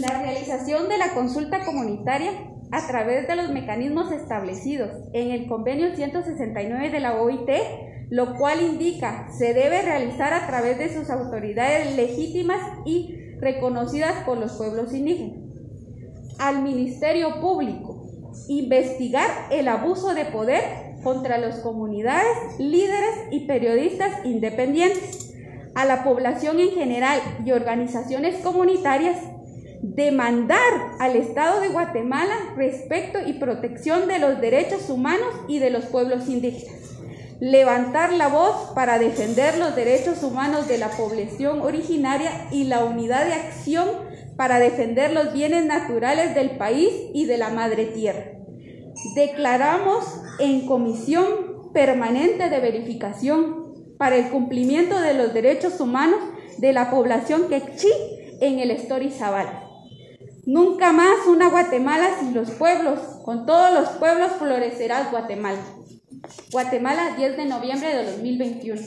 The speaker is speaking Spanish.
La realización de la consulta comunitaria a través de los mecanismos establecidos en el convenio 169 de la OIT, lo cual indica se debe realizar a través de sus autoridades legítimas y reconocidas por los pueblos indígenas. Al Ministerio Público, investigar el abuso de poder contra las comunidades, líderes y periodistas independientes, a la población en general y organizaciones comunitarias demandar al Estado de Guatemala respecto y protección de los derechos humanos y de los pueblos indígenas. Levantar la voz para defender los derechos humanos de la población originaria y la unidad de acción para defender los bienes naturales del país y de la madre tierra. Declaramos en comisión permanente de verificación para el cumplimiento de los derechos humanos de la población quechí en el Zavala. Nunca más una Guatemala sin los pueblos. Con todos los pueblos florecerá Guatemala. Guatemala, 10 de noviembre de 2021.